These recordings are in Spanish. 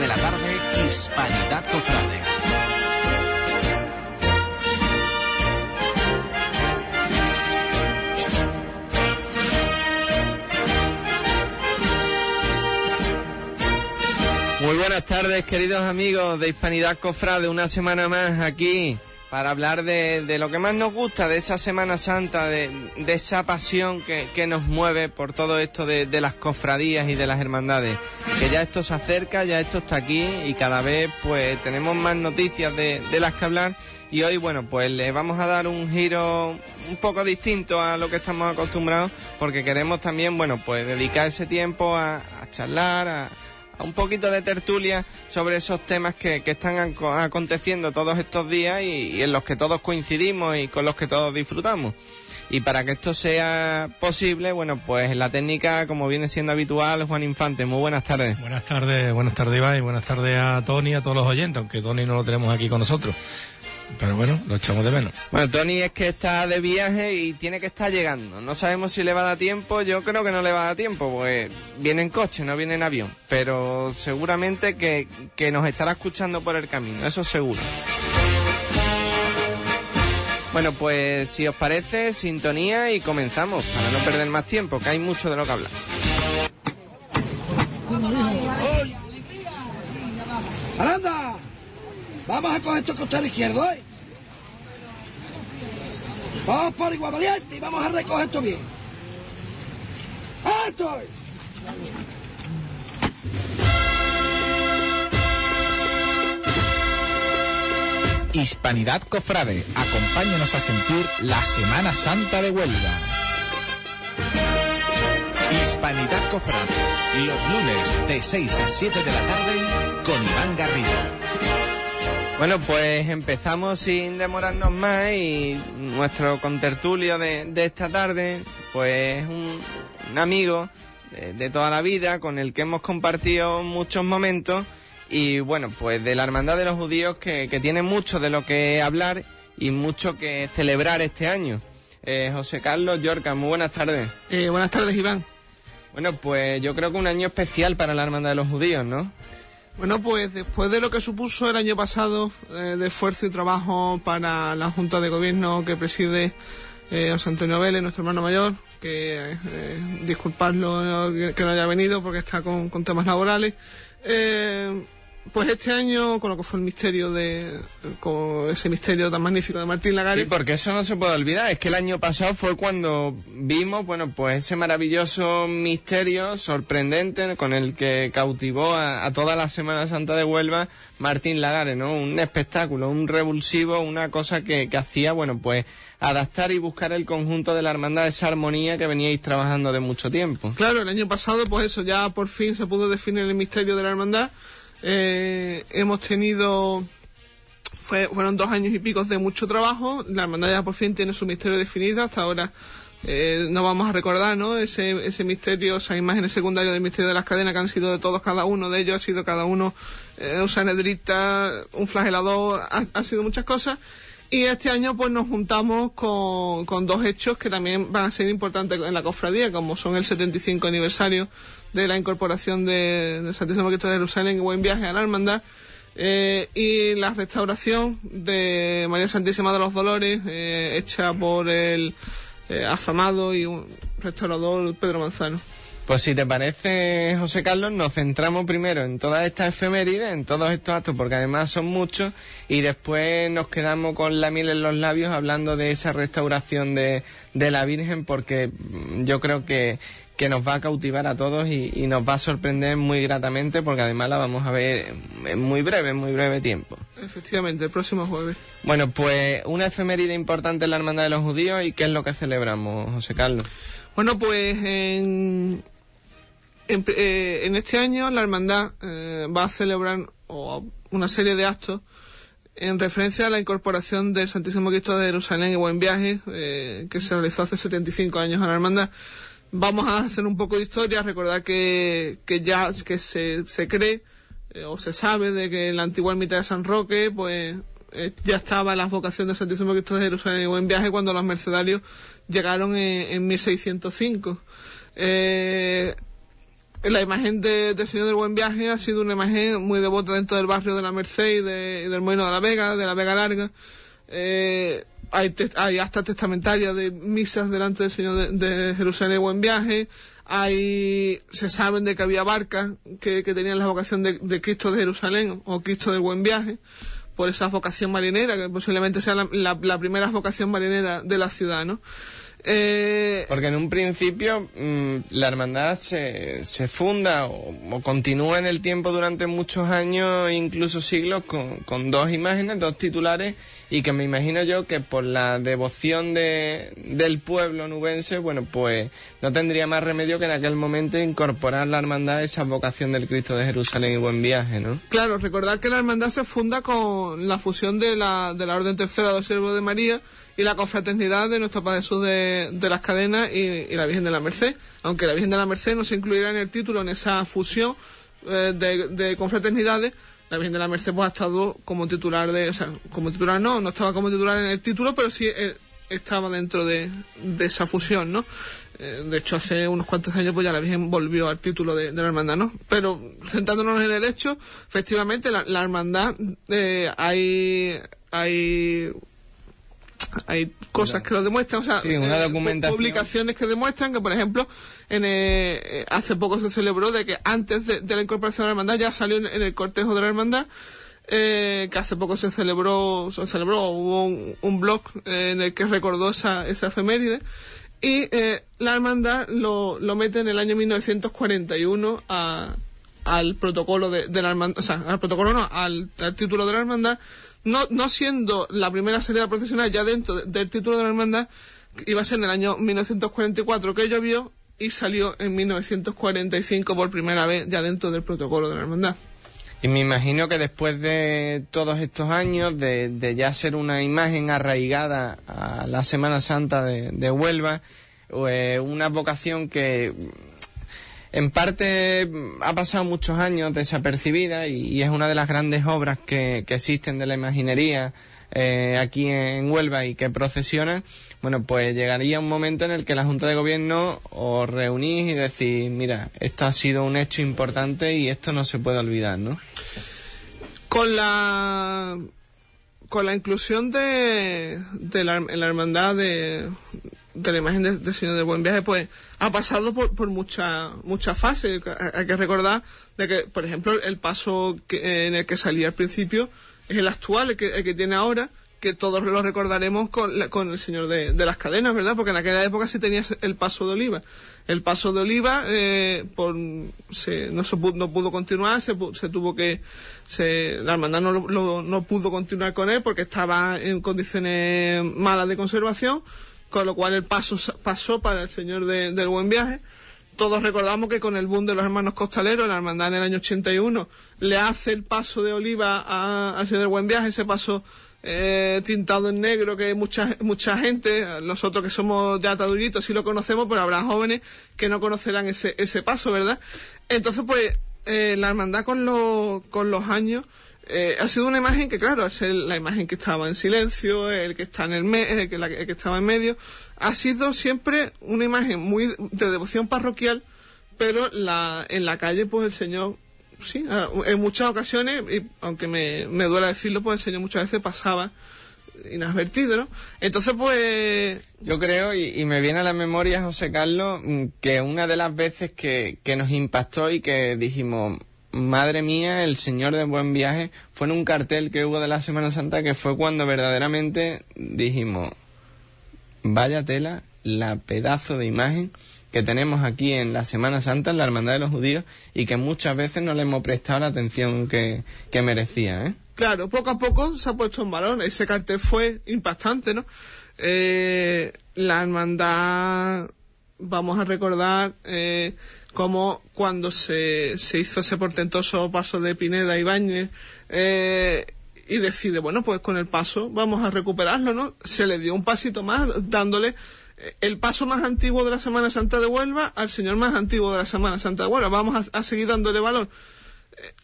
de la tarde, Hispanidad Cofrade. Muy buenas tardes, queridos amigos de Hispanidad Cofrade, una semana más aquí para hablar de, de lo que más nos gusta de esta Semana Santa, de, de esa pasión que, que nos mueve por todo esto de, de las cofradías y de las hermandades. Que ya esto se acerca, ya esto está aquí y cada vez pues tenemos más noticias de, las que hablar y hoy bueno pues le vamos a dar un giro un poco distinto a lo que estamos acostumbrados porque queremos también bueno pues dedicar ese tiempo a, a charlar, a un poquito de tertulia sobre esos temas que, que están aco- aconteciendo todos estos días y, y en los que todos coincidimos y con los que todos disfrutamos. Y para que esto sea posible, bueno, pues la técnica, como viene siendo habitual, Juan Infante, muy buenas tardes. Buenas tardes, buenas tardes Iván y buenas tardes a Tony y a todos los oyentes, aunque Tony no lo tenemos aquí con nosotros. Pero bueno, lo echamos de menos. Bueno, Tony es que está de viaje y tiene que estar llegando. No sabemos si le va a dar tiempo, yo creo que no le va a dar tiempo, pues viene en coche, no viene en avión. Pero seguramente que, que nos estará escuchando por el camino, eso seguro. Bueno, pues si os parece, sintonía y comenzamos, para no perder más tiempo, que hay mucho de lo que hablar. ¡Aranda! Vamos a coger tu costado izquierdo, ¿eh? Vamos por igual valiente y vamos a recoger esto bien. ¡Esto! Hispanidad Cofrade, acompáñanos a sentir la Semana Santa de Huelva. Hispanidad Cofrade. Los lunes de 6 a 7 de la tarde con Iván Garrido. Bueno, pues empezamos sin demorarnos más y nuestro contertulio de, de esta tarde, pues un, un amigo de, de toda la vida con el que hemos compartido muchos momentos y bueno, pues de la Hermandad de los Judíos que, que tiene mucho de lo que hablar y mucho que celebrar este año. Eh, José Carlos Yorca, muy buenas tardes. Eh, buenas tardes, Iván. Bueno, pues yo creo que un año especial para la Hermandad de los Judíos, ¿no? Bueno, pues después de lo que supuso el año pasado eh, de esfuerzo y trabajo para la Junta de Gobierno que preside eh, José Antonio Vélez, nuestro hermano mayor, que eh, disculpadlo que no haya venido porque está con, con temas laborales, eh, pues este año, con lo que fue el misterio de, con ese misterio tan magnífico de Martín Lagares, Sí, porque eso no se puede olvidar. Es que el año pasado fue cuando vimos, bueno, pues ese maravilloso misterio sorprendente con el que cautivó a, a toda la Semana Santa de Huelva Martín Lagares, ¿no? Un espectáculo, un revulsivo, una cosa que, que hacía, bueno, pues adaptar y buscar el conjunto de la hermandad, esa armonía que veníais trabajando de mucho tiempo. Claro, el año pasado, pues eso, ya por fin se pudo definir el misterio de la hermandad. Eh, hemos tenido, fue, fueron dos años y pico de mucho trabajo. La hermandad ya por fin tiene su misterio definido. Hasta ahora eh, no vamos a recordar, ¿no? Ese, ese misterio, esas imágenes secundarias del misterio de las cadenas que han sido de todos, cada uno de ellos ha sido cada uno eh, un sanedrita, un flagelador, ha, ha sido muchas cosas. Y este año pues nos juntamos con, con dos hechos que también van a ser importantes en la cofradía, como son el 75 aniversario de la incorporación de, del Santísimo Cristo de Jerusalén y Buen Viaje a la Hermandad, eh, y la restauración de María Santísima de los Dolores, eh, hecha por el eh, afamado y un restaurador Pedro Manzano. Pues si te parece, José Carlos, nos centramos primero en todas estas efemérides, en todos estos actos, porque además son muchos, y después nos quedamos con la miel en los labios hablando de esa restauración de, de la Virgen, porque mm, yo creo que, que nos va a cautivar a todos y, y nos va a sorprender muy gratamente, porque además la vamos a ver en muy breve, en muy breve tiempo. Efectivamente, el próximo jueves. Bueno, pues una efeméride importante en la Hermandad de los Judíos, ¿y qué es lo que celebramos, José Carlos? Bueno, pues en, en, eh, en este año la hermandad eh, va a celebrar una serie de actos en referencia a la incorporación del Santísimo Cristo de Jerusalén y Buen Viaje, eh, que se realizó hace 75 años a la hermandad. Vamos a hacer un poco de historia, recordar que, ya que se, se cree eh, o se sabe de que en la antigua ermita de San Roque, pues ya estaba la vocación del Santísimo Cristo de Jerusalén y Buen Viaje cuando los mercedarios llegaron en, en 1605. Eh, la imagen de, del Señor del Buen Viaje ha sido una imagen muy devota dentro del barrio de la Merced y, de, del Molino de la Vega, de la Vega Larga. Eh, hay, hay hasta testamentarias de misas delante del Señor de, Jerusalén del Buen Viaje. Hay, se saben de que había barcas que, que tenían la vocación de, Cristo de Jerusalén o Cristo del Buen Viaje por esa vocación marinera, que posiblemente sea la primera vocación marinera de la ciudad, ¿no? Eh, Porque en un principio mm, la hermandad se, se funda o, o continúa en el tiempo durante muchos años, incluso siglos, con, con dos imágenes, dos titulares, y que me imagino yo que por la devoción de, del pueblo nubense, bueno, pues no tendría más remedio que en aquel momento incorporar la hermandad esa vocación del Cristo de Jerusalén y buen viaje, ¿no? Claro, recordar que la hermandad se funda con la fusión de la, de la Orden Tercera del Siervo de María y la confraternidad de nuestro Padre Jesús de, las Cadenas y, y la Virgen de la Merced. Aunque la Virgen de la Merced no se incluirá en el título en esa fusión eh, de, de confraternidades, la Virgen de la Merced pues ha estado como titular de, o sea, como titular no, no estaba como titular en el título, pero sí eh, estaba dentro de, de esa fusión, ¿no? Eh, de hecho, hace unos cuantos años pues ya la Virgen volvió al título de, la hermandad, ¿no? Pero centrándonos en el hecho, efectivamente la, la hermandad eh, hay hay hay cosas que lo demuestran, o sea, Sí, una eh, documentación. publicaciones que demuestran que, por ejemplo, en, eh, eh, hace poco se celebró de que antes de, de la incorporación a la hermandad ya salió en, en el cortejo de la hermandad eh, que hace poco se celebró, se celebró, hubo un, un blog eh, en el que recordó esa, esa efeméride y eh, la hermandad lo, lo mete en el año 1941 a, al protocolo de, de la hermandad, o sea, al protocolo no, al, al título de la hermandad, no, no siendo la primera salida profesional ya dentro de- del título de la hermandad, iba a ser en el año 1944 que llovió y salió en 1945 por primera vez ya dentro del protocolo de la hermandad. Y me imagino que después de todos estos años, de, de ya ser una imagen arraigada a la Semana Santa de, Huelva, pues una vocación que en parte mm, ha pasado muchos años desapercibida y, es una de las grandes obras que, existen de la imaginería eh, aquí en Huelva y que procesiona, bueno, pues llegaría un momento en el que la Junta de Gobierno os reunís y decís, mira, esto ha sido un hecho importante y esto no se puede olvidar, ¿no? con la con la inclusión de, de la, la hermandad de, de la imagen de- del Señor del Buen Viaje, pues ha pasado por, por muchas muchas fases. Hay que recordar de que, por ejemplo, el paso que, en el que salía al principio es el actual, el que, el que tiene ahora, que todos lo recordaremos con, la- con el Señor de, de las Cadenas, ¿verdad? Porque en aquella época sí tenía el paso de Oliva. El paso de Oliva eh, por, se, no, se pudo, no pudo continuar, se, se tuvo que... Se, la hermandad no, lo- no pudo continuar con él porque estaba en condiciones malas de conservación, con lo cual el paso pasó para el Señor de- del Buen Viaje. Todos recordamos que con el boom de los hermanos costaleros, la hermandad en el año 81 le hace el paso de oliva al Señor del Buen Viaje, ese paso eh, tintado en negro que mucha, mucha gente, nosotros que somos ya ataduritos sí lo conocemos, pero habrá jóvenes que no conocerán ese, ese paso, ¿verdad? Entonces, pues, eh, la hermandad con, los con los años eh, ha sido una imagen que, claro, al ser la imagen que estaba en silencio, el que está en el, me- el que, el que estaba en medio, ha sido siempre una imagen muy de devoción parroquial, pero la, en la calle, pues el Señor, sí, en muchas ocasiones, y aunque me, me duela decirlo, pues el Señor muchas veces pasaba inadvertido, ¿no? Entonces, pues, Yo creo, y, y me viene a la memoria, José Carlos, mm, que una de las veces que, que nos impactó y que dijimos, madre mía, el Señor de Buen Viaje, fue en un cartel que hubo de la Semana Santa que fue cuando verdaderamente dijimos, vaya tela, la pedazo de imagen que tenemos aquí en la Semana Santa, en la Hermandad de los Judíos, y que muchas veces no le hemos prestado la atención que, que merecía, ¿eh? Claro, poco a poco se ha puesto en valor. Ese cartel fue impactante, ¿no? Eh, la hermandad, vamos a recordar eh, cómo cuando se, se hizo ese portentoso paso de Pineda Ibáñez eh, y decide, bueno, pues con el paso vamos a recuperarlo, ¿no? Se le dio un pasito más, dándole eh, el paso más antiguo de la Semana Santa de Huelva al señor más antiguo de la Semana Santa de Huelva. Vamos a, a seguir dándole valor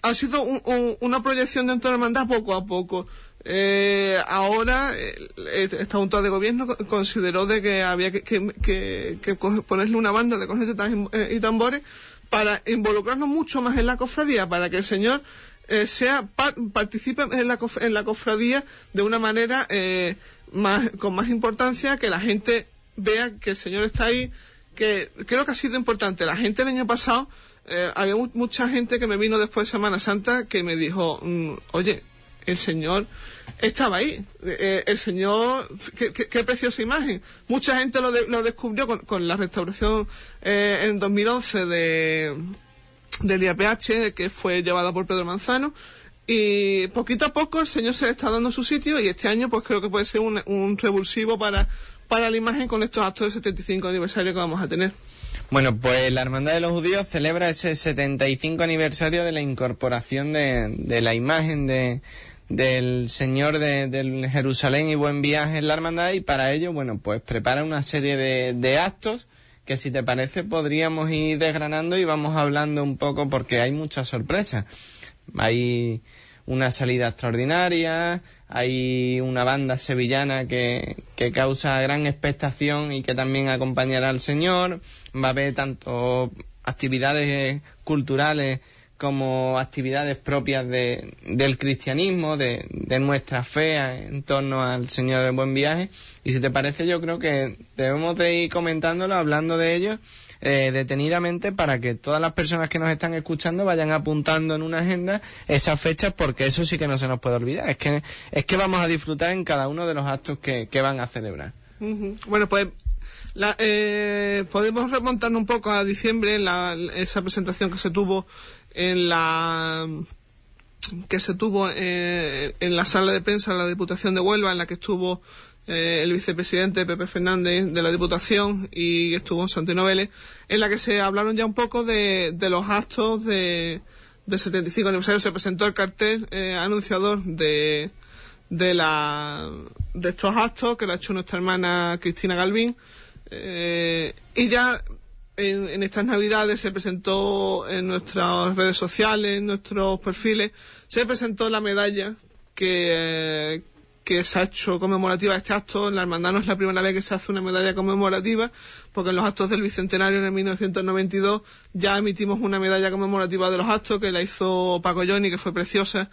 ha sido un- un- una proyección dentro de la hermandad poco a poco. Eh, ahora, eh, esta Junta de Gobierno co- consideró de que había que, que- que- que ponerle una banda de cornetas y, eh, y tambores para involucrarnos mucho más en la cofradía, para que el Señor eh, sea participe en la, en la cofradía de una manera eh, más, con más importancia, que la gente vea que el Señor está ahí, que creo que ha sido importante. La gente el año pasado, eh, había mucha gente que me vino después de Semana Santa que me dijo, mm, oye, el Señor estaba ahí. Eh, el Señor, qué, preciosa imagen. Mucha gente lo, lo descubrió con, la restauración eh, en 2011 de, del IAPH, que fue llevada por Pedro Manzano. Y poquito a poco el Señor se le está dando su sitio y este año pues creo que puede ser un, un revulsivo para, para la imagen con estos actos del 75 aniversario que vamos a tener. Bueno, pues la Hermandad de los Judíos celebra ese 75 aniversario de la incorporación de, de la imagen de, del Señor de, Jerusalén y Buen Viaje en la Hermandad y para ello, bueno, pues prepara una serie de, de actos que si te parece podríamos ir desgranando y vamos hablando un poco porque hay muchas sorpresas. Hay una salida extraordinaria, hay una banda sevillana que, que causa gran expectación y que también acompañará al Señor, va a haber tanto actividades culturales como actividades propias de, del cristianismo, de, de, nuestra fe en torno al Señor del Buen Viaje. Y si te parece, yo creo que debemos de ir comentándolo, hablando de ello eh, detenidamente para que todas las personas que nos están escuchando vayan apuntando en una agenda esas fechas porque eso sí que no se nos puede olvidar. Es que, es que vamos a disfrutar en cada uno de los actos que, que van a celebrar. Bueno, pues la, eh, podemos remontarnos un poco a diciembre, la, esa presentación que se tuvo en la que se tuvo eh, en la sala de prensa de la Diputación de Huelva, en la que estuvo eh, el vicepresidente Pepe Fernández de la Diputación y estuvo Santino Vélez, en la que se hablaron ya un poco de, de los actos de, del 75 aniversario. Se presentó el cartel eh, anunciador de, de, la, de estos actos que lo ha hecho nuestra hermana Cristina Galvín. y ya en, estas navidades se presentó en nuestras redes sociales, en nuestros perfiles, se presentó la medalla que, que se ha hecho conmemorativa a este acto. En la hermandad no es la primera vez que se hace una medalla conmemorativa, porque en los actos del Bicentenario en el 1992 ya emitimos una medalla conmemorativa de los actos que la hizo Paco Johnny, que fue preciosa,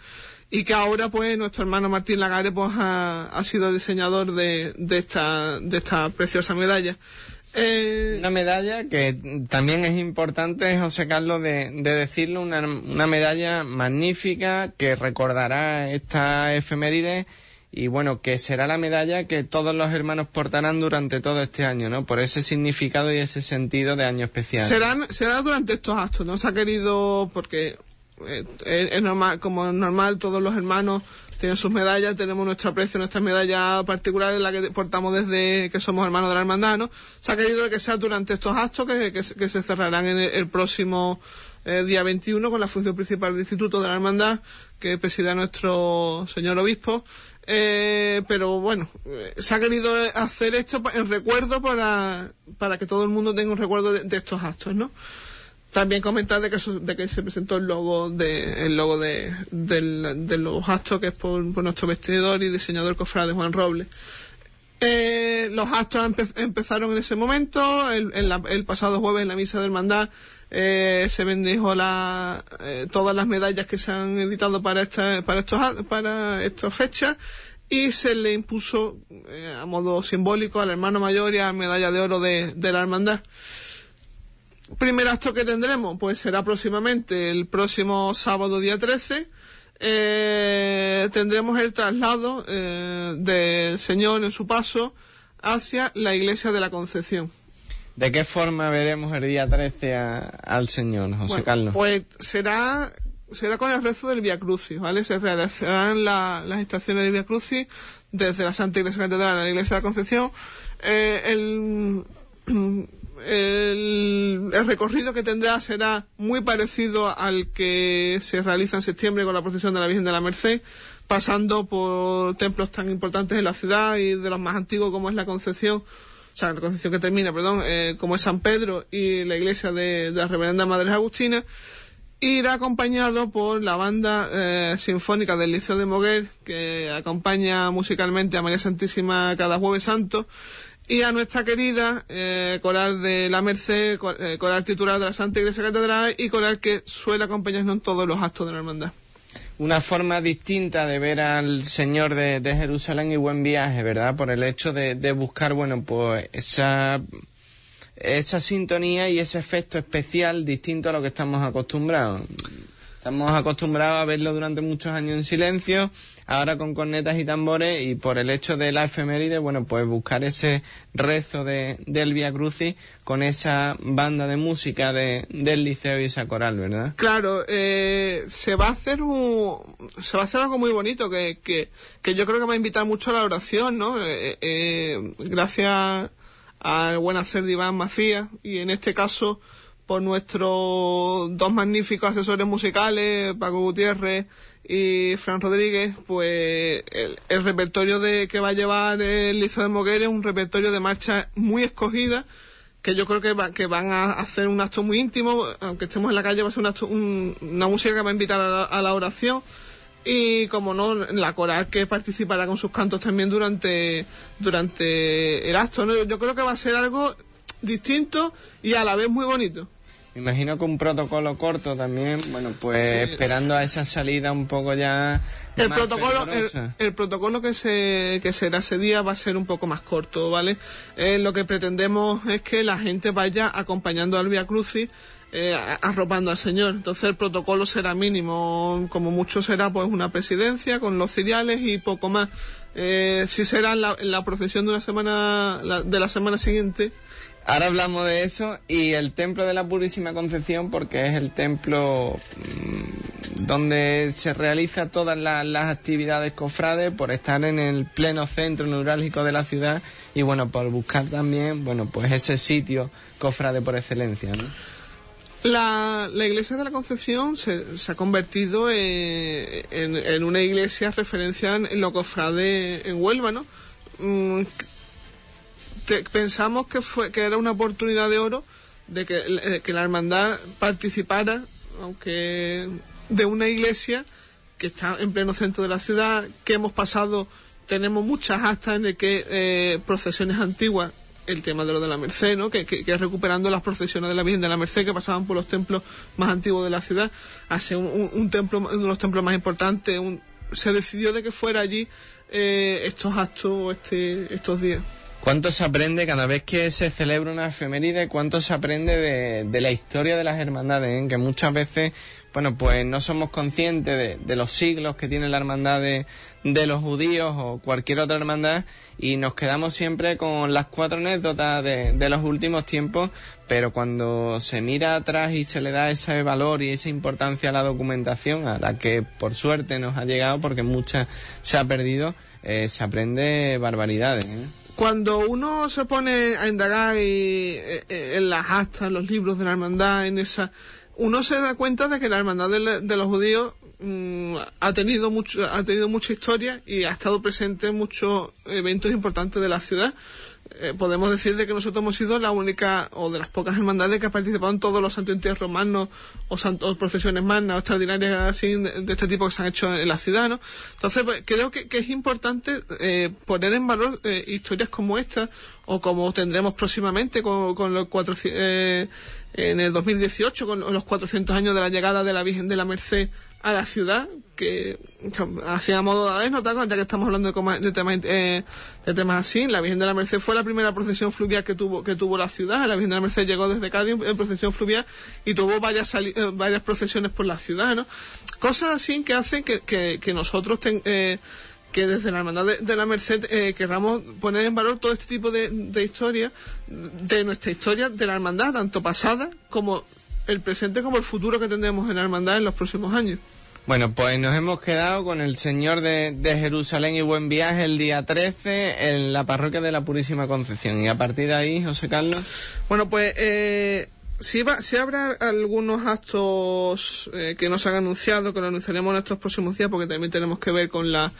y que ahora pues nuestro hermano Martín Lagare pues ha, ha sido diseñador de, de, esta, de esta preciosa medalla. Eh, una medalla que también es importante, José Carlos, de, decirlo, una, una, medalla magnífica que recordará esta efeméride y bueno, que será la medalla que todos los hermanos portarán durante todo este año, ¿no? Por ese significado y ese sentido de año especial. Serán, será durante estos actos, ¿no? Se ha querido, porque eh, es normal, como es normal, todos los hermanos tienen sus medallas, tenemos nuestro aprecio, nuestra medalla particular en la que portamos desde que somos hermanos de la hermandad, ¿no? Se ha querido que sea durante estos actos que, que, se cerrarán en el, próximo eh, día 21 con la función principal del Instituto de la Hermandad que presida nuestro señor obispo. Eh, pero bueno, eh, se ha querido hacer esto en recuerdo para, para que todo el mundo tenga un recuerdo de estos actos, ¿no? También comentar de que, de que se presentó el logo de el logo de, los actos que es por, nuestro vestidor y diseñador cofrade Juan Robles. Eh, los actos empezaron en ese momento. El, pasado jueves en la misa de hermandad eh, se bendijo la, eh, todas las medallas que se han editado para esta, para estos para estas fechas y se le impuso a modo simbólico al hermano mayor y a la medalla de oro de, de la hermandad primer acto que tendremos, pues será próximamente el próximo sábado día 13. Eh, tendremos el traslado eh, del Señor en su paso hacia la iglesia de la Concepción. ¿De qué forma veremos el día 13 al Señor, José Carlos? Pues será, será con el rezo del Via Crucis, ¿vale? Se realizarán las estaciones del Via Crucis desde la Santa Iglesia Catedral a la Iglesia de la Concepción. Eh, el, el, recorrido que tendrá será muy parecido al que se realiza en septiembre con la procesión de la Virgen de la Merced, pasando por templos tan importantes en la ciudad y de los más antiguos como es la Concepción, o sea, la Concepción que termina, perdón, eh, como es San Pedro y la iglesia de, la Reverenda Madre Agustina, irá acompañado por la banda eh, sinfónica del Liceo de Moguer, que acompaña musicalmente a María Santísima cada jueves santo, y a nuestra querida eh, coral de la Merced, eh, coral titular de la Santa Iglesia Catedral y coral que suele acompañarnos en todos los actos de la hermandad. Una forma distinta de ver al Señor de, de Jerusalén y buen viaje, ¿verdad? Por el hecho de, de buscar, bueno, pues esa, esa sintonía y ese efecto especial distinto a lo que estamos acostumbrados. Estamos acostumbrados a verlo durante muchos años en silencio, ahora con cornetas y tambores y por el hecho de la efeméride, bueno, pues buscar ese rezo de, del Via Crucis con esa banda de música de, del liceo y esa coral, ¿verdad? Claro, eh, se va a hacer un, se va a hacer algo muy bonito que, que, que yo creo que va a invitar mucho a la oración, ¿no? Eh, eh, gracias al buen hacer de Iván Macías y en este caso por nuestros dos magníficos asesores musicales, Paco Gutiérrez y Fran Rodríguez, pues el, repertorio de que va a llevar el Liceo de Moguer es un repertorio de marcha muy escogida que yo creo que, va- que van a hacer un acto muy íntimo, aunque estemos en la calle va a ser un acto- un- una música que va a invitar a la, a la oración y como no la coral que participará con sus cantos también durante durante el acto ¿no? yo creo que va a ser algo distinto y a la vez muy bonito Me imagino que un protocolo corto también, bueno, pues Sí. esperando a esa salida un poco ya el más protocolo el, protocolo que se que será ese día va a ser un poco más corto vale Eh, lo que pretendemos es que la gente vaya acompañando al Via Crucis eh, arropando al Señor. Entonces el protocolo será mínimo. Como mucho será pues una presidencia con los ciriales y poco más. Eh, si será en la, en la procesión de una semana la- de la semana siguiente Ahora hablamos de eso y el templo de la Purísima Concepción porque es el templo mm, donde se realiza todas la- las actividades cofrades por estar en el pleno centro neurálgico de la ciudad y bueno, por buscar también, bueno, pues ese sitio cofrade por excelencia. La, la iglesia de la Concepción se, se ha convertido eh, en, en una iglesia referencia en, en lo cofrade en Huelva, ¿no? Te- pensamos que fue que era una oportunidad de oro de que, eh, que la hermandad participara, aunque de una iglesia que está en pleno centro de la ciudad, que hemos pasado, tenemos muchas actas en el que eh, procesiones antiguas, el tema de lo de la Merced, ¿no? que, que, que recuperando las procesiones de la Virgen de la Merced que pasaban por los templos más antiguos de la ciudad, hace un, un- un templo, uno de los templos más importantes, un- se decidió de que fuera allí eh, estos actos este, estos días. ¿Cuánto se aprende cada vez que se celebra una efeméride? ¿Cuánto se aprende de, la historia de las hermandades? eh? Que muchas veces, bueno, pues no somos conscientes de, de los siglos que tiene la hermandad de, los judíos o cualquier otra hermandad y nos quedamos siempre con las cuatro anécdotas de, de los últimos tiempos, pero cuando se mira atrás y se le da ese valor y esa importancia a la documentación, a la que por suerte nos ha llegado porque mucha se ha perdido, eh, se aprende barbaridades. ¿eh? Cuando uno se pone a indagar y, eh, eh, en las actas, los libros de la hermandad, en esa, uno se da cuenta de que la hermandad de, de los judíos mm, ha tenido mucho, ha tenido mucha historia y ha estado presente en muchos eventos importantes de la ciudad. Eh, podemos decir de que nosotros hemos sido la única o de las pocas hermandades que ha participado en todos los santos entierros romanos o santos procesiones magnas o extraordinarias así de, de este tipo que se han hecho en la ciudad, ¿no? Entonces pues, creo que, que es importante eh, poner en valor eh, historias como esta o como tendremos próximamente con, con los cuatro, eh, en el 2018 con los 400 años de la llegada de la Virgen de la Merced a la ciudad, que, así a modo de anécdota, ya que estamos hablando de, de temas, eh, de temas así, la Virgen de la Merced fue la primera procesión fluvial que tuvo, que tuvo la ciudad, la Virgen de la Merced llegó desde Cádiz en procesión fluvial y tuvo varias, eh, varias procesiones por la ciudad, ¿no? Cosas así que hacen que, que, que nosotros ten- eh, que desde la Hermandad de, de la Merced eh, querramos poner en valor todo este tipo de, de historias, de nuestra historia de la Hermandad, tanto pasada como el presente como el futuro que tendremos en la Hermandad en los próximos años. Bueno, pues nos hemos quedado con el Señor de, de Jerusalén y Buen Viaje el día 13 en la parroquia de la Purísima Concepción. Y a partir de ahí, José Carlos. Bueno, pues eh, sí, va, sí habrá algunos actos eh, que nos han anunciado, que lo anunciaremos en estos próximos días, porque también tenemos que ver con la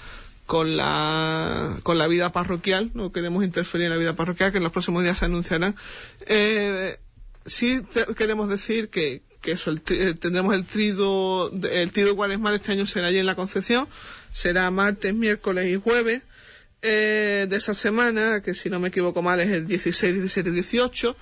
con la con la vida parroquial, no queremos interferir en la vida parroquial, que en los próximos días se anunciarán. Eh, sí queremos decir que, que eso, el eh, tendremos el trido, el trido cuaresmal este año será allí en la Concepción, será martes, miércoles y jueves. eh, de esa semana, que si no me equivoco mal es el 16, 17, 18,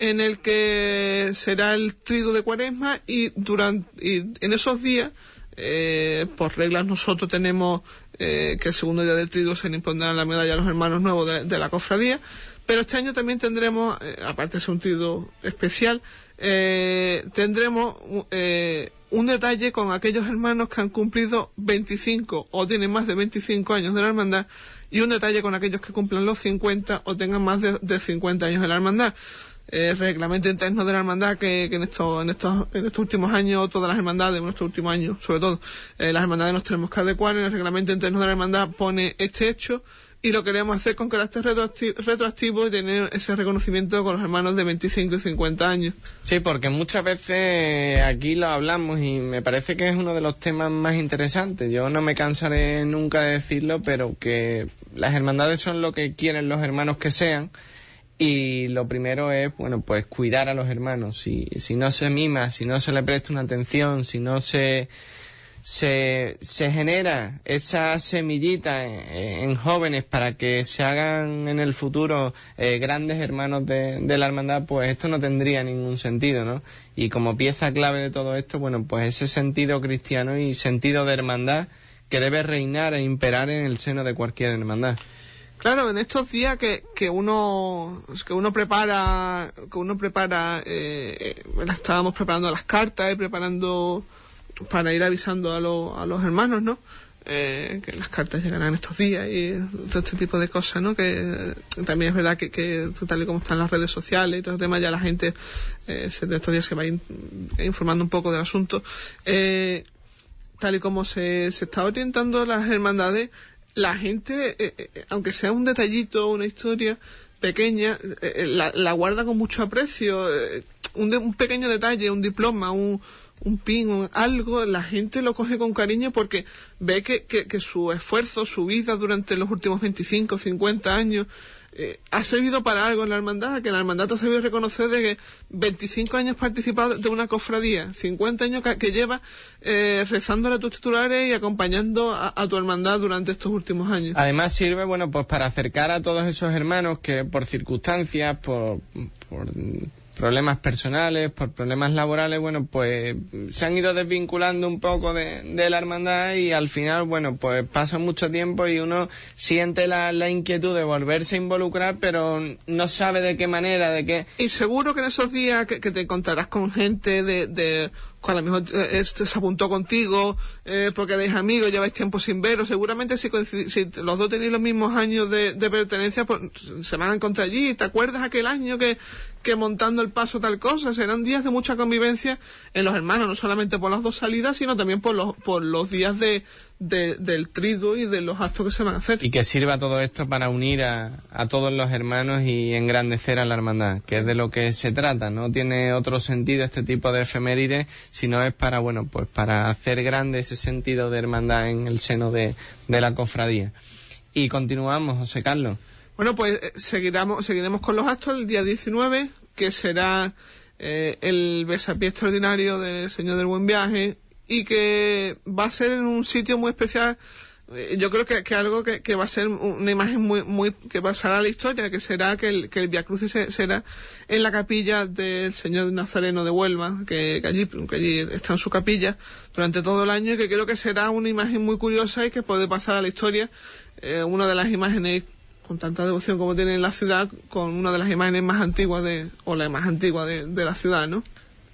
en el que será el trido de cuaresma y durante y en esos días eh, por reglas nosotros tenemos eh, que el segundo día del trido se le impondrá la medalla a los hermanos nuevos de, la cofradía. Pero este año también tendremos eh, aparte ser un trido especial eh, tendremos eh, un detalle con aquellos hermanos que han cumplido 25 o tienen más de 25 años de la hermandad y un detalle con aquellos que cumplan los 50 o tengan más de, de 50 años de la hermandad eh, reglamento interno de la hermandad que, en, estos, en, estos, en estos últimos años, todas las hermandades, en estos últimos años, sobre todo, eh, las hermandades nos tenemos que adecuar. En el reglamento interno de la hermandad pone este hecho y lo queremos hacer con carácter retroactivo, retroactivo y tener ese reconocimiento con los hermanos de 25 y 50 años. Sí, porque muchas veces aquí lo hablamos y me parece que es uno de los temas más interesantes. Yo no me cansaré nunca de decirlo, pero que las hermandades son lo que quieren los hermanos que sean. Y lo primero es, bueno, pues cuidar a los hermanos. Si, si no se mima, si no se le presta una atención, si no se, se, se genera esa semillita en, en jóvenes para que se hagan en el futuro eh, grandes hermanos de, de la hermandad, pues esto no tendría ningún sentido, ¿no? Y como pieza clave de todo esto, bueno, pues ese sentido cristiano y sentido de hermandad que debe reinar e imperar en el seno de cualquier hermandad. Claro, en estos días que, que uno que uno prepara que uno prepara eh, eh, estábamos preparando las cartas y preparando para ir avisando a, lo- a los hermanos, ¿no? Eh, que las cartas llegarán estos días y todo este tipo de cosas, ¿no? Que eh, también es verdad que, que tal y como están las redes sociales y todo el tema, ya la gente eh, se- de estos días se va in- informando un poco del asunto. Eh, tal y como se, se está orientando las hermandades, la gente, eh, eh, aunque sea un detallito, una historia pequeña, eh, eh, la, la guarda con mucho aprecio. eh, un, de- un pequeño detalle, un diploma, un, un pin, un- algo, la gente lo coge con cariño porque ve que, que, que su esfuerzo, su vida durante los últimos 25, 50 años, eh, ha servido para algo en la hermandad, que la hermandad ha sabido reconocer de que 25 años participado de una cofradía, 50 años que, que lleva eh, rezándole a tus titulares y acompañando a, a tu hermandad durante estos últimos años. Además sirve, bueno, pues para acercar a todos esos hermanos que por circunstancias, por, por problemas personales, por problemas laborales, bueno, pues se han ido desvinculando un poco de, de la hermandad y al final, bueno, pues pasa mucho tiempo y uno siente la, la inquietud de volverse a involucrar, pero no sabe de qué manera, de qué... Y seguro que en esos días que, que te encontrarás con gente de, de que a lo mejor este se apuntó contigo eh, porque eres amigos, lleváis tiempo sin veros, seguramente si, si los dos tenéis los mismos años de, de pertenencia, pues se van a encontrar allí. ¿Te acuerdas aquel año que, que montando el paso tal cosa? Serán días de mucha convivencia en los hermanos, no solamente por las dos salidas, sino también por los, por los días de, de- del trido y de los actos que se van a hacer. Y que sirva todo esto para unir a, a todos los hermanos y engrandecer a la hermandad, que es de lo que se trata. No tiene otro sentido este tipo de efemérides, sino es para, bueno, pues para hacer grande ese sentido de hermandad en el seno de, de la cofradía. Y continuamos, José Carlos. Bueno, pues eh, seguiremos, seguiremos con los actos el día 19, que será eh, el besapié extraordinario del Señor del Buen Viaje y que va a ser en un sitio muy especial. Eh, Yo creo que, que algo que, que va a ser una imagen muy, muy que pasará a la historia, que será que el, que el Via Crucis se- será en la capilla del Señor Nazareno de Huelva, que, que allí, que allí está en su capilla durante todo el año y que creo que será una imagen muy curiosa y que puede pasar a la historia. Eh, una de las imágenes con tanta devoción como tiene en la ciudad, con una de las imágenes más antiguas de, o la más antigua de, de la ciudad, ¿no?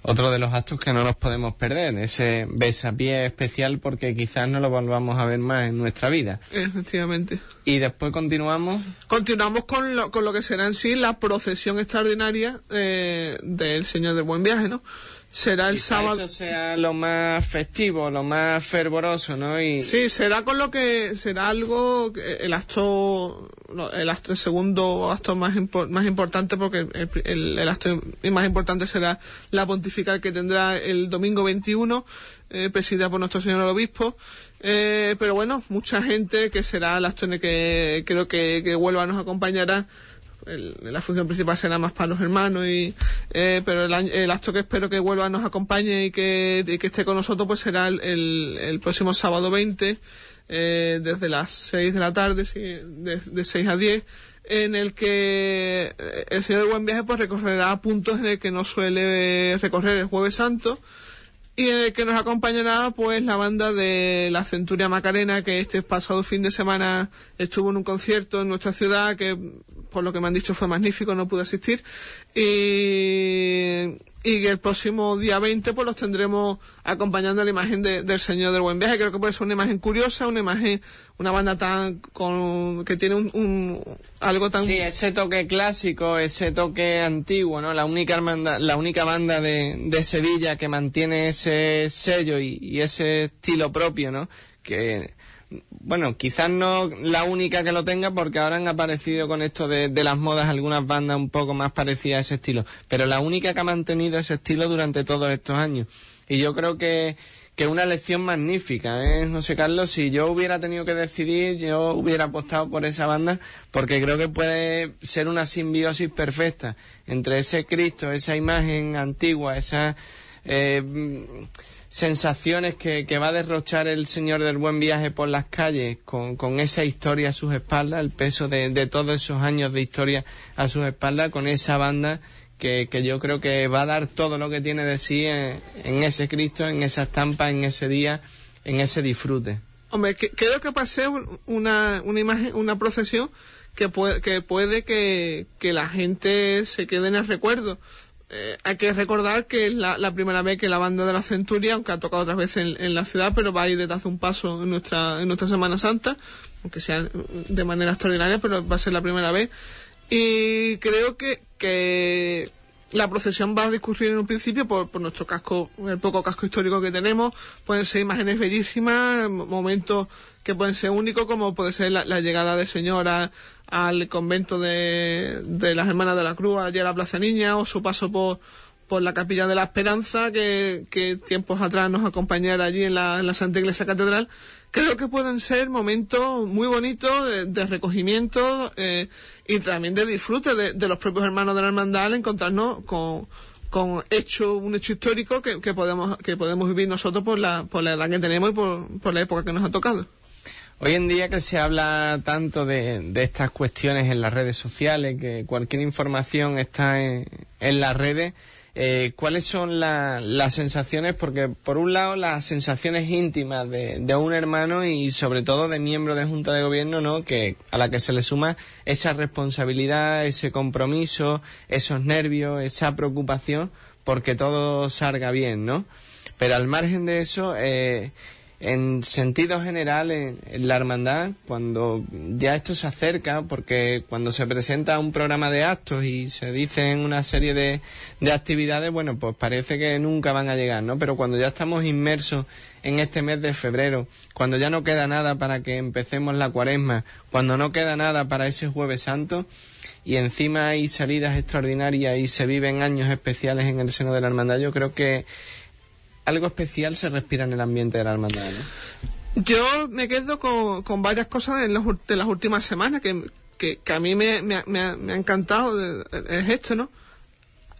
Otro de los actos que no nos podemos perder, ese besapié especial porque quizás no lo volvamos a ver más en nuestra vida. Efectivamente. Y después continuamos Continuamos con lo, con lo que será en sí la procesión extraordinaria eh, del Señor del Buen Viaje, ¿no? Será el Quizá sábado. eso sea lo más festivo, lo más fervoroso, ¿no? Y Sí, será con lo que será algo el acto el acto el segundo acto más más importante porque el, el- el acto más importante será la pontifical que tendrá el domingo 21 eh, presidida por nuestro señor obispo Eh, pero bueno mucha gente que será el acto en el que creo que, que Huelva nos acompañará el- la función principal será más para los hermanos y eh, pero el, el acto que espero que vuelva nos acompañe y que, esté con nosotros pues será el, el- próximo sábado 20 eh, desde las 6 de la tarde de, de 6 a 10 en el que eh, el señor de buen viaje pues recorrerá puntos en el que no suele recorrer el jueves santo y en el que nos acompañará pues la banda de la Centuria Macarena que este pasado fin de semana estuvo en un concierto en nuestra ciudad que por lo que me han dicho fue magnífico, no pude asistir y, y el próximo día 20 pues los tendremos acompañando a la imagen de- del Señor del Buen Viaje, creo que puede ser una imagen curiosa, una imagen, una banda tan con que tiene un, un- algo tan Sí, ese toque clásico, ese toque antiguo, ¿no? La única hermandad- la única banda de, de Sevilla que mantiene ese sello y, y ese estilo propio, ¿no? Que, bueno, quizás no la única que lo tenga porque ahora han aparecido con esto de, de las modas algunas bandas un poco más parecidas a ese estilo, pero la única que ha mantenido ese estilo durante todos estos años. Y yo creo que, que una lección magnífica, ¿eh? No sé, Carlos, si yo hubiera tenido que decidir, yo hubiera apostado por esa banda porque creo que puede ser una simbiosis perfecta entre ese Cristo, esa imagen antigua, esas eh, sensaciones que, que va a derrochar el Señor del Buen Viaje por las calles con, con esa historia a sus espaldas, el peso de, de todos esos años de historia a sus espaldas, con esa banda que, que yo creo que va a dar todo lo que tiene de sí en, en ese Cristo, en esa estampa, en ese día, en ese disfrute. Hombre, que- creo que pasé un- una, una imagen, una procesión que puede que, puede que, que la gente se quede en el recuerdo. Eh, hay que recordar que es la, primera vez que la banda de la Centuria, aunque ha tocado otras veces en, la ciudad, pero va a ir desde hace un paso en nuestra, en nuestra Semana Santa, aunque sea de manera extraordinaria, pero va a ser la primera vez. Y creo que, que la procesión va a discurrir en un principio por, nuestro casco, el poco casco histórico que tenemos. Pueden ser imágenes bellísimas, mo- momentos que pueden ser únicos, como puede ser la, llegada de señora al convento de, de las Hermanas de la Cruz, allí a la Plaza Niña, o su paso por, por la Capilla de la Esperanza, que, que tiempos atrás nos acompañara allí en la, la Santa Iglesia Catedral. Creo que pueden ser momentos muy bonitos de, de recogimiento eh, y también de disfrute de, de los propios hermanos de la hermandad encontrarnos con, con hecho, un hecho histórico que, que podemos, que podemos vivir nosotros por la, por la edad que tenemos y por, por la época que nos ha tocado. Hoy en día que se habla tanto de, de estas cuestiones en las redes sociales, que cualquier información está en, las redes, eh, ¿cuáles son la- las sensaciones? Porque por un lado las sensaciones íntimas de, de un hermano y sobre todo de miembro de Junta de Gobierno, ¿no? Que a la que se le suma esa responsabilidad, ese compromiso, esos nervios, esa preocupación porque todo salga bien, ¿no? Pero al margen de eso, eh, en sentido general, en, la hermandad, cuando ya esto se acerca, porque cuando se presenta un programa de actos y se dicen una serie de, de actividades, bueno, pues parece que nunca van a llegar, ¿no? Pero cuando ya estamos inmersos en este mes de febrero, cuando ya no queda nada para que empecemos la cuaresma, cuando no queda nada para ese jueves santo, y encima hay salidas extraordinarias y se viven años especiales en el seno de la hermandad, yo creo que algo especial se respira en el ambiente de la hermandad, ¿no? Yo me quedo con, con varias cosas en ul- de las últimas semanas que, que, a mí me, me, ha- me ha, encantado, es esto, ¿no?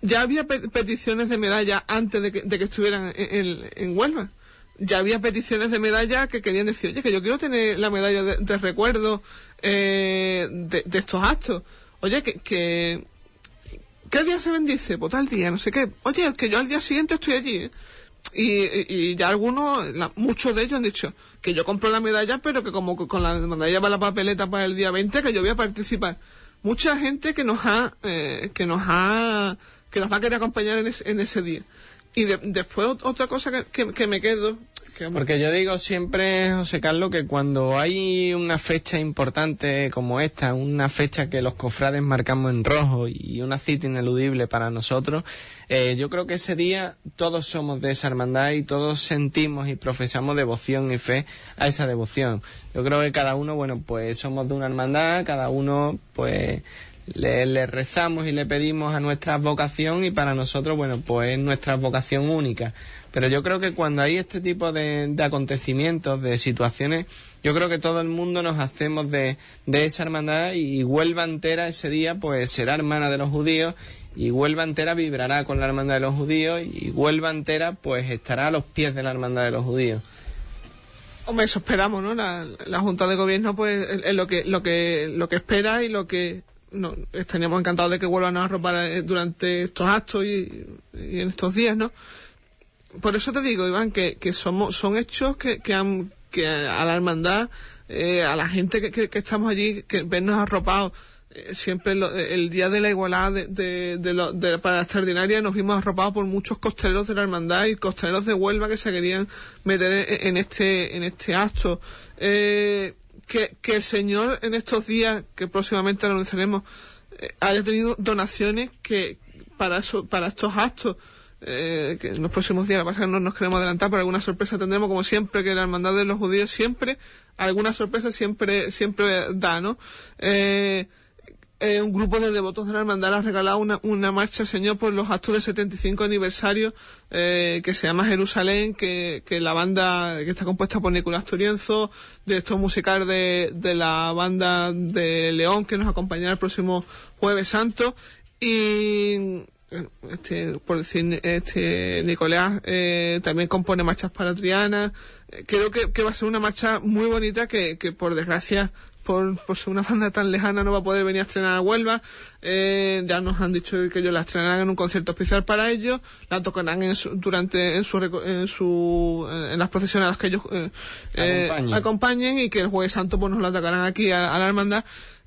Ya había pe- peticiones de medalla antes de que, de que estuvieran en, en, en Huelva. Ya había peticiones de medalla que querían decir, oye, que yo quiero tener la medalla de, recuerdo eh, de, de estos actos. Oye, que, que... ¿Qué día se bendice? Pues tal día, no sé qué. Oye, que yo al día siguiente estoy allí. ¿eh? Y, y- ya algunos, la- muchos de ellos han dicho que yo compro la medalla, pero que como con la medalla va la papeleta para el día 20, que yo voy a participar. Mucha gente que nos ha, eh, que nos ha, que nos va a querer acompañar en, ese- en ese día. Y de- después ot- otra cosa que, que, que me quedo, que Porque yo digo siempre, José Carlos, que cuando hay una fecha importante como esta, una fecha que los cofrades marcamos en rojo y una cita ineludible para nosotros, eh, yo creo que ese día todos somos de esa hermandad y todos sentimos y profesamos devoción y fe a esa devoción. Yo creo que cada uno, bueno, pues somos de una hermandad, cada uno, pues le, le rezamos y le pedimos a nuestra vocación y para nosotros, bueno, pues es nuestra vocación única. Pero yo creo que cuando hay este tipo de, acontecimientos, de situaciones, yo creo que todo el mundo nos hacemos de, de esa hermandad y Huelva entera ese día pues será hermana de los judíos y Huelva entera vibrará con la hermandad de los judíos y Huelva entera pues estará a los pies de la hermandad de los judíos. Hombre, eso esperamos, ¿no? La, la Junta de Gobierno, pues, es, lo que lo que lo que espera y lo que no, estaríamos encantados de que vuelvan a arropar eh, durante estos actos y en estos días, ¿no? Por eso te digo, Iván, que, que somos son hechos que, que han que a la hermandad, eh, a la gente que, que, estamos allí, que vernos arropados eh, siempre lo- el día de la igualdad de, de, de lo- de- para la extraordinaria nos vimos arropados por muchos costeleros de la hermandad y costeleros de Huelva que se querían meter en, en este en este acto. Eh, que, que el señor en estos días que próximamente lo anunciaremos eh, haya tenido donaciones que para eso para estos actos eh, que en los próximos días, lo que no nos queremos adelantar, pero alguna sorpresa tendremos, como siempre, que la hermandad de los judíos siempre, alguna sorpresa siempre, siempre da, ¿no? Eh, eh, un grupo de devotos de la hermandad ha regalado una, una marcha al Señor por los actos del 75 aniversario que se llama Jerusalén, que, que la banda que está compuesta por Nicolás Turienzo, director musical de, de la banda de León, que nos acompañará el próximo Jueves Santo, y este, por decir, este Nicolás eh, también compone marchas para Triana. Eh, creo que, que va a ser una marcha muy bonita que, que por desgracia, por, por ser una banda tan lejana, no va a poder venir a estrenar a Huelva. Eh, ya nos han dicho que ellos la estrenarán en un concierto especial para ellos, la tocarán en su, durante en su, en su en las procesiones a las que ellos eh, eh, Acompañen. acompañen y que el Jueves Santo pues nos la tocarán aquí a, a la hermandad.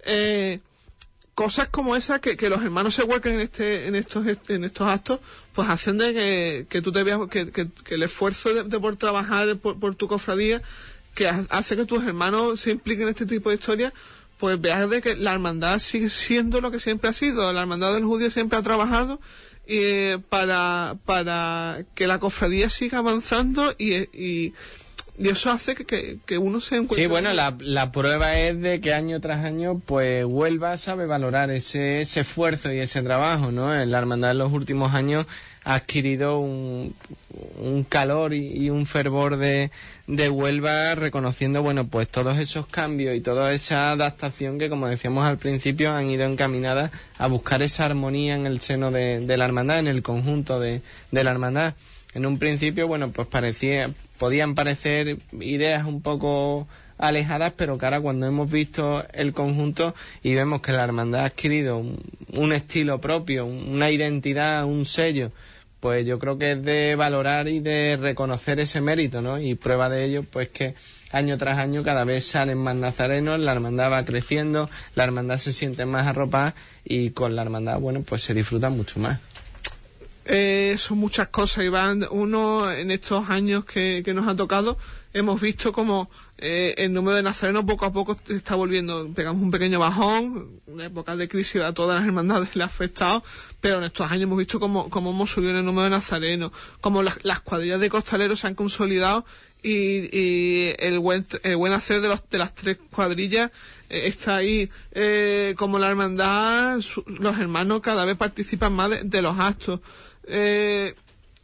Eh, cosas como esas que, que los hermanos se vuelquen en este en estos en estos actos pues hacen de que, que tú te veas que, que, que el esfuerzo de, por trabajar por, por tu cofradía que ha- hace que tus hermanos se impliquen en este tipo de historias pues veas de que la hermandad sigue siendo lo que siempre ha sido. La hermandad de los judíos siempre ha trabajado eh, para para que la cofradía siga avanzando y, y, y eso hace que, que, que uno se encuentre Sí, bueno, la, la prueba es de que año tras año, pues Huelva sabe valorar ese, ese esfuerzo y ese trabajo, ¿no? La hermandad en los últimos años ha adquirido un, un calor y, y un fervor de, de Huelva reconociendo, bueno, pues todos esos cambios y toda esa adaptación que, como decíamos al principio, han ido encaminadas a buscar esa armonía en el seno de, de la hermandad, en el conjunto de, de la hermandad. En un principio, bueno, pues parecía, podían parecer ideas un poco alejadas, pero que ahora cuando hemos visto el conjunto y vemos que la hermandad ha adquirido un, un estilo propio, una identidad, un sello, pues yo creo que es de valorar y de reconocer ese mérito, ¿no? Y prueba de ello, pues que año tras año cada vez salen más nazarenos, la hermandad va creciendo, la hermandad se siente más arropada y con la hermandad, bueno, pues se disfruta mucho más. Eh, son muchas cosas, Iván. Uno, en estos años que, que nos ha tocado, hemos visto como eh, el número de nazarenos poco a poco está volviendo. Pegamos un pequeño bajón, una época de crisis a todas las hermandades le ha afectado, pero en estos años hemos visto como, como hemos subido el número de nazarenos, como las, las cuadrillas de costaleros se han consolidado y, y el buen el buen hacer de los de las tres cuadrillas eh, está ahí eh, como la hermandad su- los hermanos cada vez participan más de los actos eh,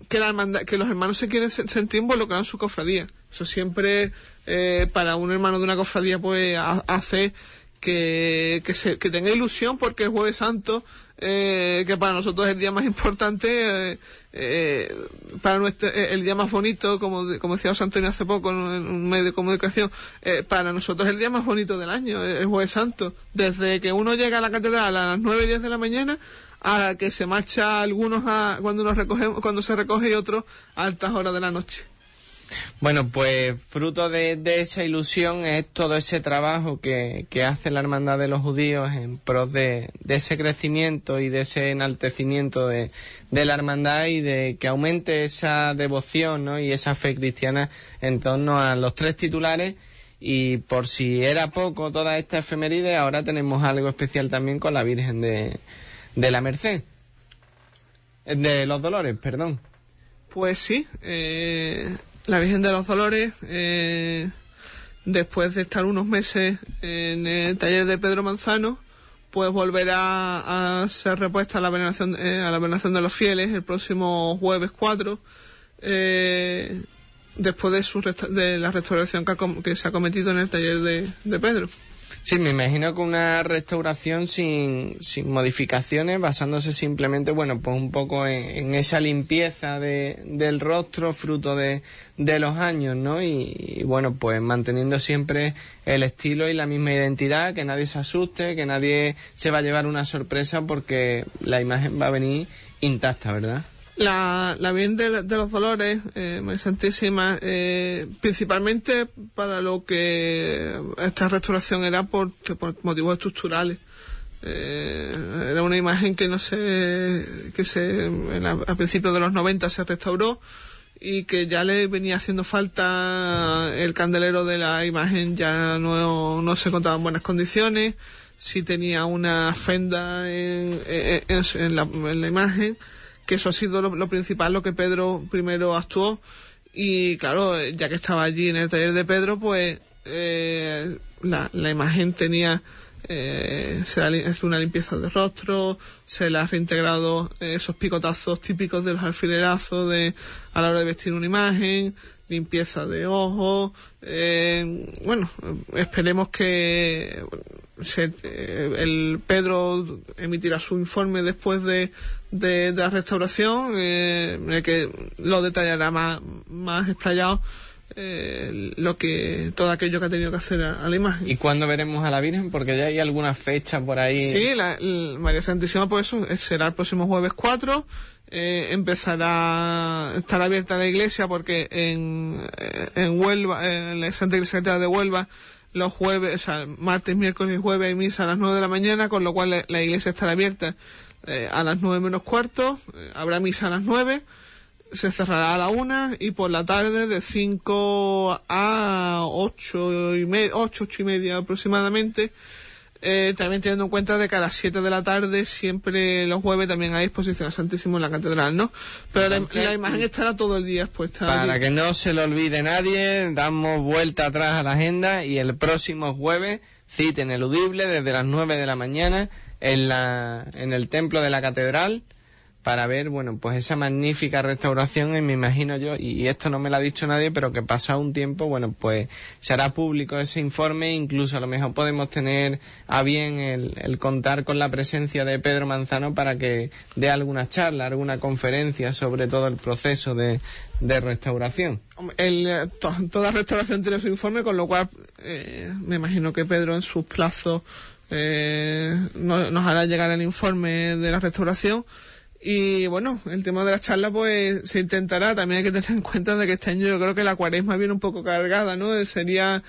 que la que los hermanos se quieren se- sentir involucrados en su cofradía. Eso siempre eh, para un hermano de una cofradía pues ha- hace que, se, tenga ilusión porque el jueves santo eh, que para nosotros es el día más importante eh, eh, para nuestro eh, el día más bonito como de- como decía José Antonio hace poco en un, en un medio de comunicación eh, para nosotros es el día más bonito del año el jueves santo. Desde que uno llega a la catedral a las 9 y 10 de la mañana a que se marcha algunos a, cuando nos recogemos cuando se recoge y otros a altas horas de la noche Bueno, pues fruto de, de esa ilusión es todo ese trabajo que, que hace la Hermandad de los Judíos en pros de, de ese crecimiento y de ese enaltecimiento de, de la hermandad y de que aumente esa devoción ¿no? y esa fe cristiana en torno a los tres titulares. Y por si era poco toda esta efeméride, ahora tenemos algo especial también con la Virgen de, de la Merced. Eh, De los Dolores, perdón. Pues sí, eh, la Virgen de los Dolores, eh, después de estar unos meses en el taller de Pedro Manzano, pues volverá a ser repuesta a la veneración, eh, a la veneración de los fieles el próximo jueves 4, eh, después de, su resta- de la restauración que, que se ha cometido en el taller de Pedro. Sí, me imagino que una restauración sin, sin modificaciones, basándose simplemente, bueno, pues un poco en, esa limpieza de, del rostro, fruto de, de los años, ¿no? Y, y, bueno, pues manteniendo siempre el estilo y la misma identidad, que nadie se asuste, que nadie se va a llevar una sorpresa porque la imagen va a venir intacta, ¿verdad? La, la Virgen de, de los Dolores, eh, Santísima, eh, principalmente para lo que esta restauración era por, motivos estructurales. Eh, era una imagen que no sé, que se, la- a principios de los 90 se restauró y que ya le venía haciendo falta el candelero de la imagen ya no, no se contaba en buenas condiciones, si tenía una fenda en, en- en- en la, en la imagen, que eso ha sido lo, principal, lo que Pedro primero actuó y claro, ya que estaba allí en el taller de Pedro, pues eh, la, imagen tenía eh, hecho una limpieza de rostro, se le ha reintegrado eh, esos picotazos típicos de los alfilerazos de, a la hora de vestir una imagen, limpieza de ojos. eh, bueno, esperemos que se- eh, el Pedro emitirá su informe después de, de, de la restauración, eh, en el que lo detallará más, más explayado. eh, lo que todo aquello que ha tenido que hacer a, a la imagen. ¿Y cuándo veremos a la Virgen? Porque ya hay alguna fecha por ahí. Sí, la, María Santísima, pues eso, eh, será el próximo jueves 4. Eh, empezará, estará abierta la iglesia porque en, en Huelva, en la Santa Iglesia de Huelva, los jueves, o sea, martes, miércoles y jueves hay misa a las 9 de la mañana, con lo cual la, iglesia estará abierta eh, a las 9 menos cuarto, eh, habrá misa a las 9, se cerrará a la 1 y por la tarde de 5 a 8 y, me- 8, 8 y media aproximadamente. Eh, también teniendo en cuenta de que a las 7 de la tarde, siempre los jueves, también hay exposición al Santísimo en la catedral, ¿no? Pero la- imagen estará todo el día expuesta. Para allí. que no se lo olvide nadie, damos vuelta atrás a la agenda y el próximo jueves, cita ineludible desde las 9 de la mañana en, la, en el templo de la catedral para ver, bueno, pues esa magnífica restauración y me imagino yo, y esto no me lo ha dicho nadie, pero que pasado un tiempo, bueno, pues se hará público ese informe, incluso a lo mejor podemos tener a bien el, contar con la presencia de Pedro Manzano para que dé alguna charla, alguna conferencia sobre todo el proceso de, restauración. El, eh, to- toda restauración tiene su informe, con lo cual eh, me imagino que Pedro en sus plazos eh, no- nos hará llegar el informe de la restauración. Y bueno, el tema de la charla pues se intentará, también hay que tener en cuenta de que este año yo creo que la cuaresma viene un poco cargada, ¿no? Sería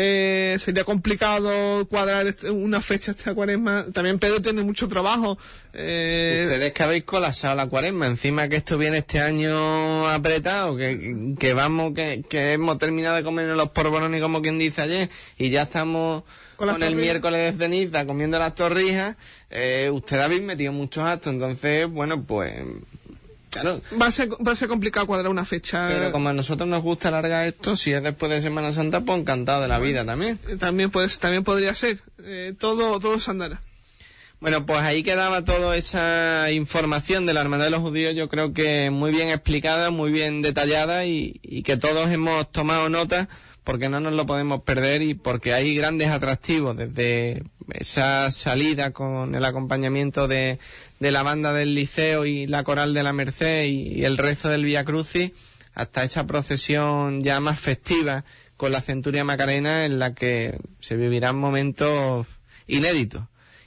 eh, sería complicado cuadrar este- una fecha esta cuaresma. También Pedro tiene mucho trabajo. Eh, Ustedes que habéis colapsado la cuaresma, encima que esto viene este año apretado, que, que vamos, que, que hemos terminado de comernos los porborones como quien dice ayer, y ya estamos Con el miércoles de ceniza comiendo las torrijas, eh, ustedes habéis metido muchos actos, entonces, bueno, pues, claro. va, a ser, va a ser complicado cuadrar una fecha. Pero como a nosotros nos gusta alargar esto, si es después de Semana Santa, pues encantado de la vida también. Eh, también pues también podría ser Eh, todo todo se andará Bueno, pues ahí quedaba toda esa información de la Hermandad de los Judíos, yo creo que muy bien explicada, muy bien detallada y, y que todos hemos tomado nota porque no nos lo podemos perder y porque hay grandes atractivos desde esa salida con el acompañamiento de, la banda del liceo y la coral de la Merced y, y el rezo del Vía Crucis hasta esa procesión ya más festiva con la Centuria Macarena en la que se vivirán momentos inéditos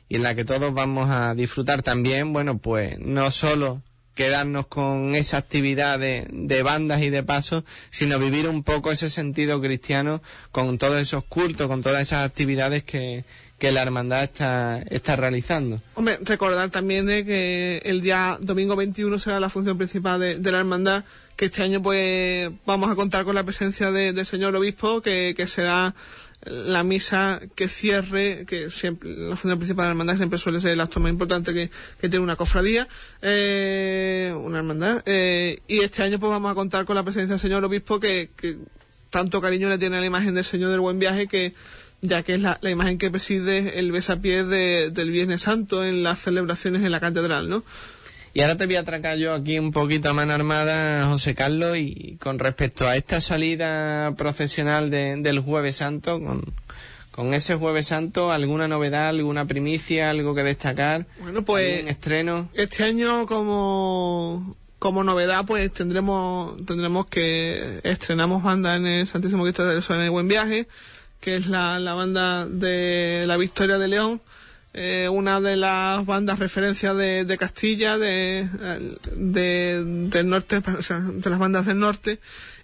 y en la que todos vamos a disfrutar también, bueno, pues no solo quedarnos con esa actividad de, de bandas y de pasos, sino vivir un poco ese sentido cristiano con todos esos cultos, con todas esas actividades que, la hermandad está, está realizando. Hombre, recordar también de que el día domingo 21 será la función principal de, la hermandad, que este año pues vamos a contar con la presencia de- del señor obispo, que, que será la misa que cierre, que siempre, la función principal de la hermandad siempre suele ser el acto más importante que, tiene una cofradía, eh, una hermandad, eh, y este año pues vamos a contar con la presencia del señor obispo que, tanto cariño le tiene a la imagen del señor del buen viaje que ya que es la, la imagen que preside el besapiés de, del Viernes Santo en las celebraciones en la catedral, ¿no? Y ahora te voy a atracar yo aquí un poquito a mano armada, José Carlos, y con respecto a esta salida procesional de- del Jueves Santo, con, con ese Jueves Santo, ¿alguna novedad, alguna primicia, algo que destacar? Bueno, pues- ¿Algún estreno? Este año como, como novedad pues tendremos tendremos que estrenamos banda en el Santísimo Cristo del Sol en el Buen Viaje, que es la, la banda de la Victoria de León, eh, una de las bandas referencias de, de Castilla, de, de- del norte, o sea, de las bandas del norte,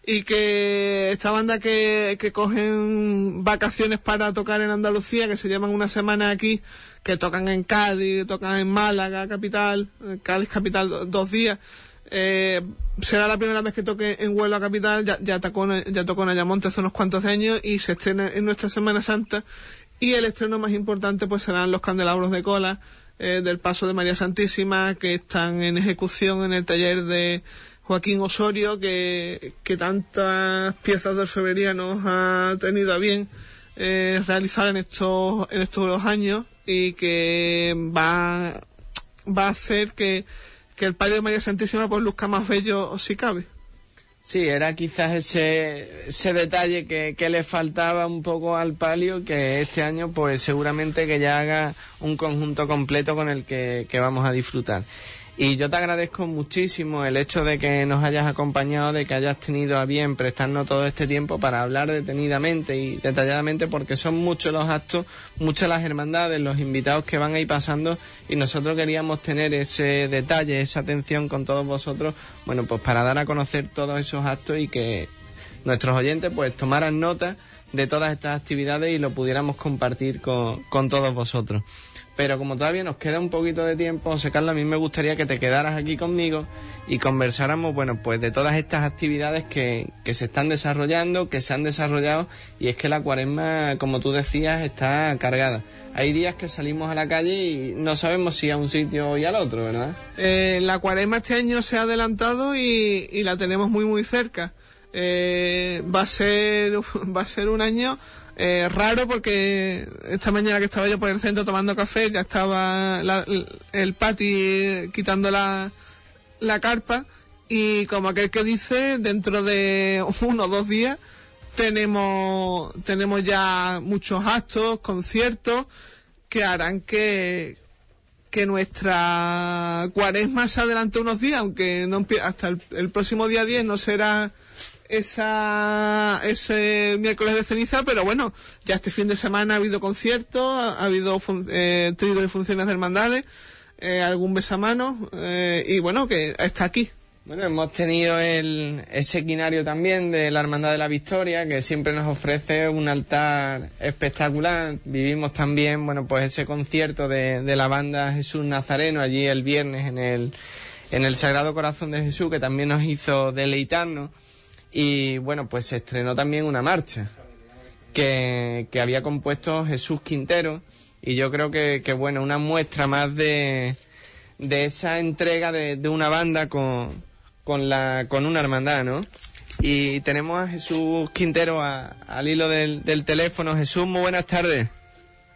y que esta banda que, que cogen vacaciones para tocar en Andalucía, que se llaman una semana aquí, que tocan en Cádiz, tocan en Málaga, capital, Cádiz, capital, do- dos días. Eh, será la primera vez que toque en Huelva capital, ya, ya tocó, ya tocó en Ayamonte hace unos cuantos años y se estrena en nuestra Semana Santa. Y el estreno más importante pues serán los candelabros de cola eh, del Paso de María Santísima que están en ejecución en el taller de Joaquín Osorio que, que tantas piezas de orfebrería nos ha tenido a bien eh, realizar en estos, en estos dos años y que va, va a hacer que, que el palio de María Santísima pues luzca más bello si cabe. Sí, era quizás ese, ese detalle que, que le faltaba un poco al palio, que este año pues seguramente que ya haga un conjunto completo con el que, que vamos a disfrutar. Y yo te agradezco muchísimo el hecho de que nos hayas acompañado, de que hayas tenido a bien prestarnos todo este tiempo para hablar detenidamente y detalladamente, porque son muchos los actos, muchas las hermandades, los invitados que van ahí pasando, y nosotros queríamos tener ese detalle, esa atención con todos vosotros, bueno, pues para dar a conocer todos esos actos y que nuestros oyentes pues tomaran nota de todas estas actividades y lo pudiéramos compartir con, con todos vosotros. Pero como todavía nos queda un poquito de tiempo, José Carlos, a mí me gustaría que te quedaras aquí conmigo y conversáramos, bueno, pues de todas estas actividades que, que se están desarrollando, que se han desarrollado, y es que la cuaresma, como tú decías, está cargada. Hay días que salimos a la calle y no sabemos si a un sitio y al otro, ¿verdad? Eh, la cuaresma este año se ha adelantado y, y la tenemos muy muy cerca. Eh, va a ser va a ser un año eh, raro porque esta mañana que estaba yo por el centro tomando café ya estaba la- el pati quitando la, la carpa y como aquel que dice dentro de uno o dos días tenemos tenemos ya muchos actos conciertos que harán que que nuestra cuaresma se adelante unos días, aunque no hasta el, el próximo día 10 no será esa ese miércoles de ceniza, pero bueno, ya este fin de semana ha habido conciertos, ha, ha habido eh, trío de funciones de hermandades, eh, algún besamano, eh, y bueno, que está aquí. Bueno, hemos tenido el, ese quinario también de la Hermandad de la Victoria, que siempre nos ofrece un altar espectacular. Vivimos también, bueno, pues ese concierto de, de la banda Jesús Nazareno allí el viernes en el, en el Sagrado Corazón de Jesús, que también nos hizo deleitarnos. Y bueno, pues se estrenó también una marcha que, que había compuesto Jesús Quintero. Y yo creo que, que bueno, una muestra más de, de esa entrega de, de una banda con, con, la, con una hermandad, ¿no? Y tenemos a Jesús Quintero a- al hilo del, del teléfono. Jesús, muy buenas tardes.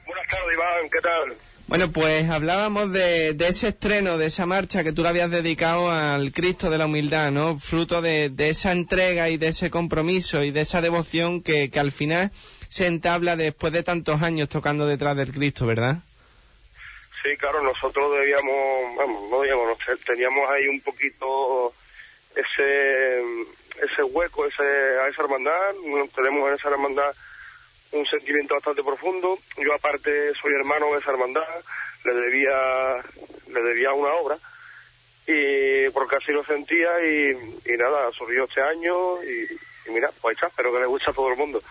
Buenas tardes, Iván, ¿qué tal? Bueno, pues hablábamos de, de ese estreno, de esa marcha que tú le habías dedicado al Cristo de la Humildad, ¿no? Fruto de, esa entrega y de ese compromiso y de esa devoción que, que al final se entabla después de tantos años tocando detrás del Cristo, ¿verdad? Sí, claro, nosotros debíamos, vamos, no debíamos, teníamos ahí un poquito ese ese hueco, ese a esa hermandad, tenemos en esa hermandad un sentimiento bastante profundo. Yo aparte soy hermano de esa hermandad, le debía le debía una obra y porque así lo sentía y, nada, surgió este año y, mira, pues está, espero que le guste a todo el mundo.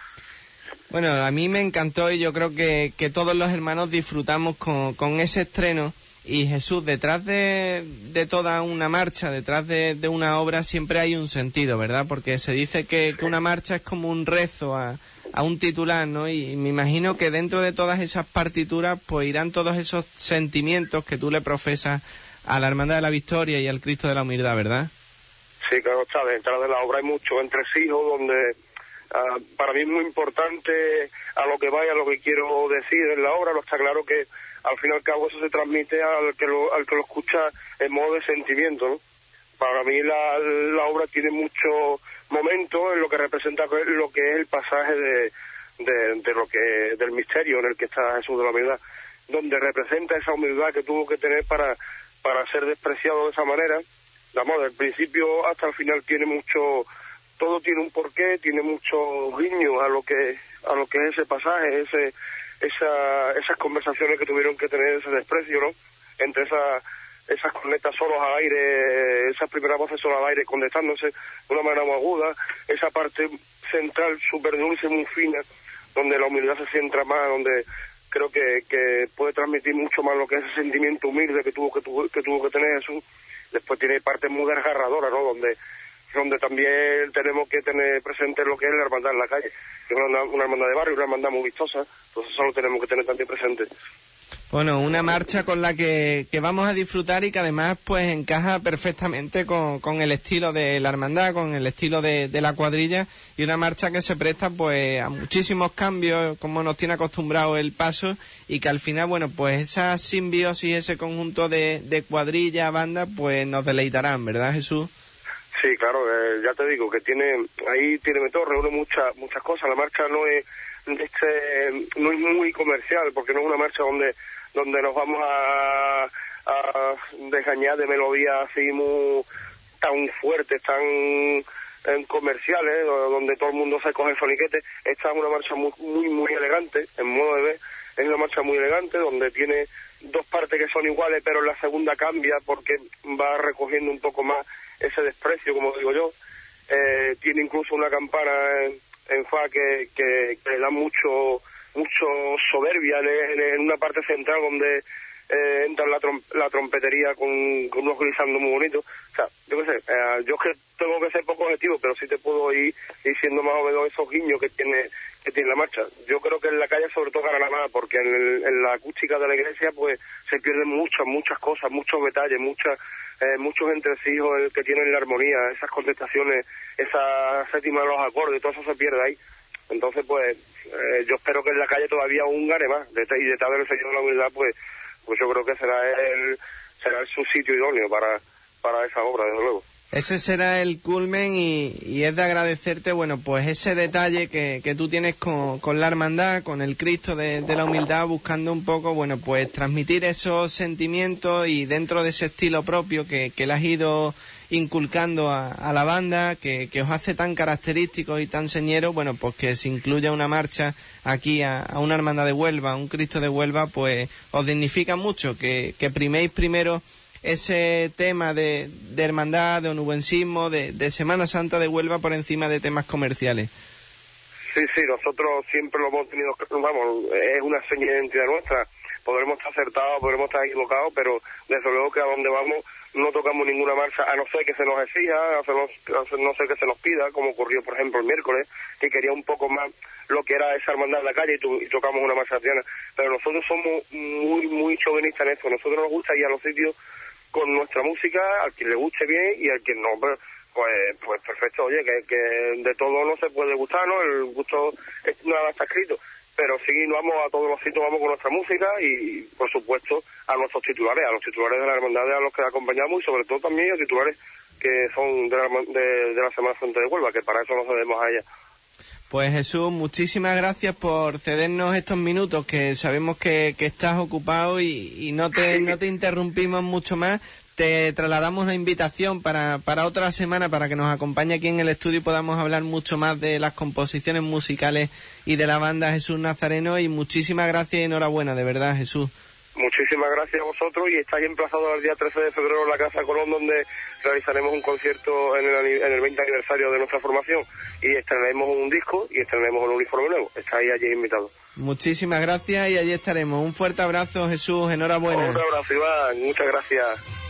Bueno, a mí me encantó y yo creo que, que todos los hermanos disfrutamos con, con ese estreno. Y Jesús, detrás de, de toda una marcha, detrás de, de una obra, siempre hay un sentido, ¿verdad? Porque se dice que, que una marcha es como un rezo a, a un titular, ¿no? Y me imagino que dentro de todas esas partituras, pues irán todos esos sentimientos que tú le profesas a la Hermandad de la Victoria y al Cristo de la Humildad, ¿verdad? Sí, claro está, detrás de la obra hay mucho entresijos donde ah, para mí es muy importante a lo que vaya, a lo que quiero decir en la obra, no está claro que al fin y al cabo eso se transmite al que lo, al que lo escucha en modo de sentimiento, ¿no? Para mí la obra tiene mucho momento en lo que representa lo que es el pasaje de, de, lo que del misterio en el que está Jesús de la humildad, donde representa esa humildad que tuvo que tener para, para ser despreciado de esa manera. Vamos, del principio hasta el final tiene mucho, todo tiene un porqué, tiene mucho guiño a lo que, a lo que es ese pasaje, ese, esa, esas conversaciones que tuvieron que tener ese desprecio, ¿no? Entre esa, esas cornetas solos al aire, esas primeras voces solas al aire contestándose de una manera muy aguda, esa parte central súper dulce, muy fina, donde la humildad se centra más, donde creo que, que puede transmitir mucho más lo que es ese sentimiento humilde que tuvo que, tuvo, que tuvo que tener Jesús. Después tiene partes muy desgarradoras, ¿no? Donde donde también tenemos que tener presente lo que es la hermandad en la calle. Es una, una hermandad de barrio, una hermandad muy vistosa, entonces eso lo tenemos que tener también presente. Bueno, una marcha con la que, que, vamos a disfrutar y que además pues encaja perfectamente con, con el estilo de la hermandad, con el estilo de, de, la cuadrilla. Y una marcha que se presta pues a muchísimos cambios como nos tiene acostumbrado el paso. Y que al final bueno pues esa simbiosis, ese conjunto de, de cuadrilla, banda pues nos deleitarán, ¿verdad Jesús? Sí, claro, eh, ya te digo que tiene ahí tiene todo, reúne muchas muchas cosas, la marcha no es este, no es muy comercial porque no es una marcha donde donde nos vamos a, desgañar de melodías así muy tan fuertes, tan comerciales, donde todo el mundo se coge el soniquete. Esta es una marcha muy, muy, muy elegante, en modo de ver, es una marcha muy elegante, donde tiene dos partes que son iguales, pero la segunda cambia porque va recogiendo un poco más ese desprecio, como digo yo. Eh, tiene incluso una campana en, en fa que, que, que le da mucho mucho soberbia en, una parte central donde eh, entra la, la trompetería con, unos glissando muy bonitos. O sea, yo qué sé, eh, yo que tengo que ser poco objetivo, pero sí te puedo ir diciendo más o menos esos guiños que tiene que tiene la marcha. Yo creo que en la calle sobre todo gana nada, porque en, en, la acústica de la iglesia pues se pierden muchas, muchas cosas, muchos detalles, muchas eh, muchos entresijos que tienen la armonía, esas contestaciones, esa séptima de los acordes, todo eso se pierde ahí. Entonces, pues, eh, yo espero que en la calle todavía un gane más. De, y detrás del Señor de la Humildad, pues, pues yo creo que será el, será el su sitio idóneo para, para esa obra, desde luego. Ese será el culmen y, y, es de agradecerte, bueno, pues ese detalle que, que tú tienes con, con, la hermandad, con el Cristo de, de, la humildad, buscando un poco, bueno, pues transmitir esos sentimientos y dentro de ese estilo propio que, que le has ido inculcando a, a la banda, que, que, os hace tan característicos y tan señeros, bueno, pues que se incluya una marcha aquí a, a, una hermandad de Huelva, a un Cristo de Huelva, pues os dignifica mucho, que, que priméis primero ese tema de, hermandad, de onubencismo, de, de Semana Santa de Huelva por encima de temas comerciales. Sí, sí, nosotros siempre lo hemos tenido, vamos, es una señal de identidad nuestra. Podremos estar acertados, podremos estar equivocados, pero desde luego que a donde vamos no tocamos ninguna marcha, a no ser que se nos exija, a no ser que se nos pida, como ocurrió, por ejemplo, el miércoles, que quería un poco más lo que era esa hermandad en la calle y, y tocamos una marcha artiana. Pero nosotros somos muy, muy chauvinistas en esto. Nosotros nos gusta ir a los sitios con nuestra música, al quien le guste bien y al quien no, pues, pues, pues perfecto, oye, que, que de todo no se puede gustar, ¿no? El gusto nada está escrito pero sí nos vamos a todos los sitios, vamos con nuestra música y, por supuesto, a nuestros titulares, a los titulares de la hermandad a los que acompañamos y sobre todo también a titulares que son de la, de, de la Semana Santa de Huelva, que para eso nos cedemos a ella. Pues Jesús, muchísimas gracias por cedernos estos minutos que sabemos que, que estás ocupado y, y, no, te, no te interrumpimos mucho más. Te trasladamos la invitación para, para otra semana para que nos acompañe aquí en el estudio y podamos hablar mucho más de las composiciones musicales y de la banda Jesús Nazareno. Y muchísimas gracias y enhorabuena, de verdad, Jesús. Muchísimas gracias a vosotros y estáis emplazados el día 13 de febrero en la Casa Colón donde realizaremos un concierto en el, en el 20 aniversario de nuestra formación y estrenaremos un disco y estrenaremos un uniforme nuevo. Estáis allí invitados. Muchísimas gracias y allí estaremos. Un fuerte abrazo Jesús, enhorabuena. Un abrazo Iván, muchas gracias.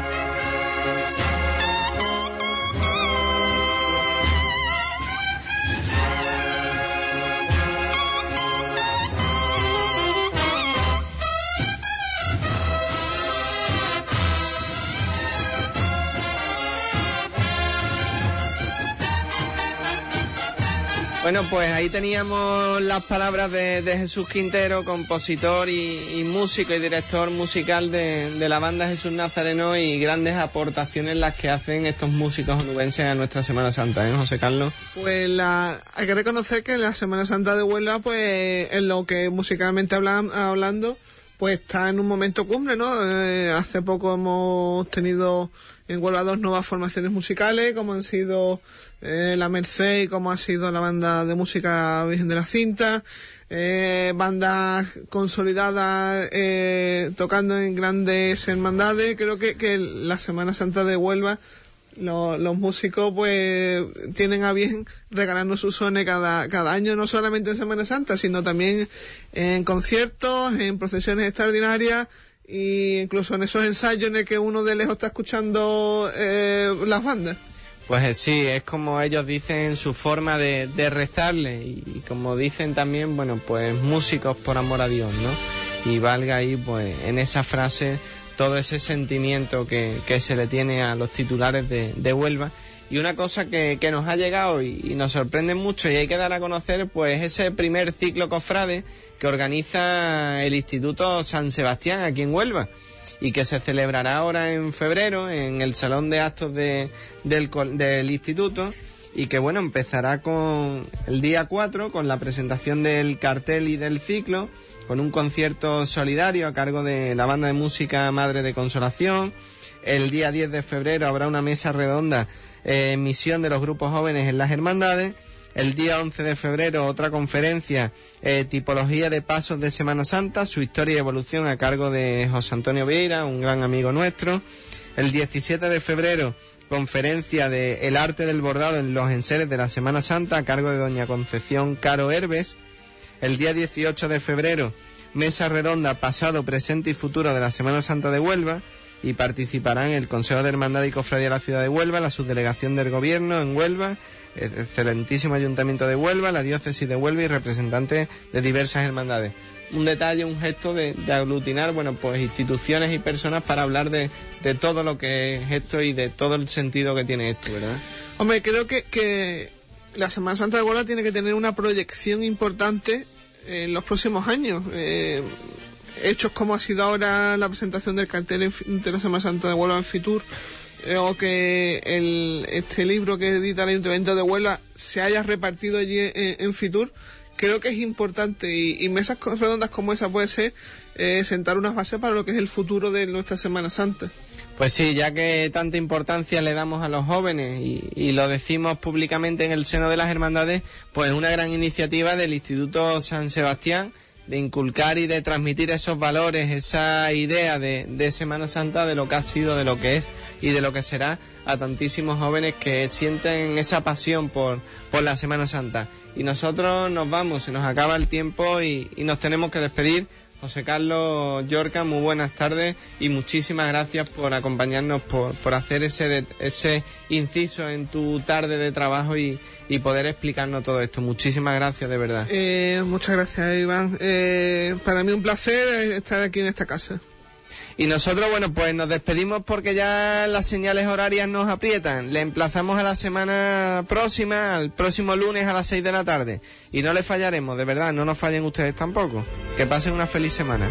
Bueno, pues ahí teníamos las palabras de, Jesús Quintero, compositor y, y músico y director musical de, la banda Jesús Nazareno y grandes aportaciones las que hacen estos músicos onubenses a nuestra Semana Santa, ¿eh, José Carlos? Pues la, hay que reconocer que la Semana Santa de Huelva, pues en lo que musicalmente hablan, hablando, pues está en un momento cumbre, ¿no? Eh, hace poco hemos tenido en Huelva dos nuevas formaciones musicales, como han sido eh, la Merced y como ha sido la banda de música Virgen de la Cinta, eh, bandas consolidadas eh, tocando en grandes hermandades. Creo que, que la Semana Santa de Huelva lo- los músicos pues tienen a bien regalarnos sus sones cada, cada año, no solamente en Semana Santa, sino también en conciertos, en procesiones extraordinarias e incluso en esos ensayos en el que uno de lejos está escuchando eh, las bandas. Pues eh, sí, es como ellos dicen su forma de, de rezarle y, y como dicen también, bueno, pues músicos por amor a Dios, ¿no? Y valga ahí, pues, en esa frase todo ese sentimiento que, que se le tiene a los titulares de, de Huelva. Y una cosa que, que nos ha llegado y, nos sorprende mucho y hay que dar a conocer, pues ese primer ciclo cofrade que organiza el Instituto San Sebastián aquí en Huelva y que se celebrará ahora en febrero en el Salón de Actos de- del, del Instituto y que bueno, empezará con el día 4 con la presentación del cartel y del ciclo, con un concierto solidario a cargo de la banda de música Madre de Consolación. El día 10 de febrero habrá una mesa redonda eh, misión de los grupos jóvenes en las hermandades. El día 11 de febrero otra conferencia, eh, tipología de pasos de Semana Santa, su historia y evolución a cargo de José Antonio Vieira, un gran amigo nuestro. El 17 de febrero, conferencia de El arte del bordado en los enseres de la Semana Santa a cargo de doña Concepción Caro Herbes. El día 18 de febrero, mesa redonda pasado, presente y futuro de la Semana Santa de Huelva y participarán el Consejo de Hermandad y Cofradía de la Ciudad de Huelva, la Subdelegación del Gobierno en Huelva, el excelentísimo Ayuntamiento de Huelva, la Diócesis de Huelva y representantes de diversas hermandades. Un detalle, un gesto de, aglutinar, bueno, pues instituciones y personas para hablar de, de todo lo que es esto y de todo el sentido que tiene esto, ¿verdad? Hombre, creo que, que la Semana Santa de Huelva tiene que tener una proyección importante en los próximos años. Eh, hechos como ha sido ahora la presentación del cartel de la Semana Santa de Huelva en Fitur, eh, o que el, este libro que edita el Ayuntamiento de Huelva se haya repartido allí en, Fitur, creo que es importante y, y mesas redondas como esa puede ser eh, sentar unas bases para lo que es el futuro de nuestra Semana Santa. Pues sí, ya que tanta importancia le damos a los jóvenes y, y lo decimos públicamente en el seno de las hermandades, pues una gran iniciativa del Instituto San Sebastián de inculcar y de transmitir esos valores, esa idea de, de Semana Santa, de lo que ha sido, de lo que es y de lo que será a tantísimos jóvenes que sienten esa pasión por, por la Semana Santa. Y nosotros nos vamos, se nos acaba el tiempo y, y nos tenemos que despedir. José Carlos Yorca, muy buenas tardes y muchísimas gracias por acompañarnos, por, por hacer ese, de- ese inciso en tu tarde de trabajo y, y poder explicarnos todo esto. Muchísimas gracias, de verdad. Eh, muchas gracias, Iván. Eh, para mí un placer estar aquí en esta casa. Y nosotros, bueno, pues nos despedimos porque ya las señales horarias nos aprietan. Le emplazamos a la semana próxima, al próximo lunes a las 6 de la tarde. Y no le fallaremos, de verdad, no nos fallen ustedes tampoco. Que pasen una feliz semana.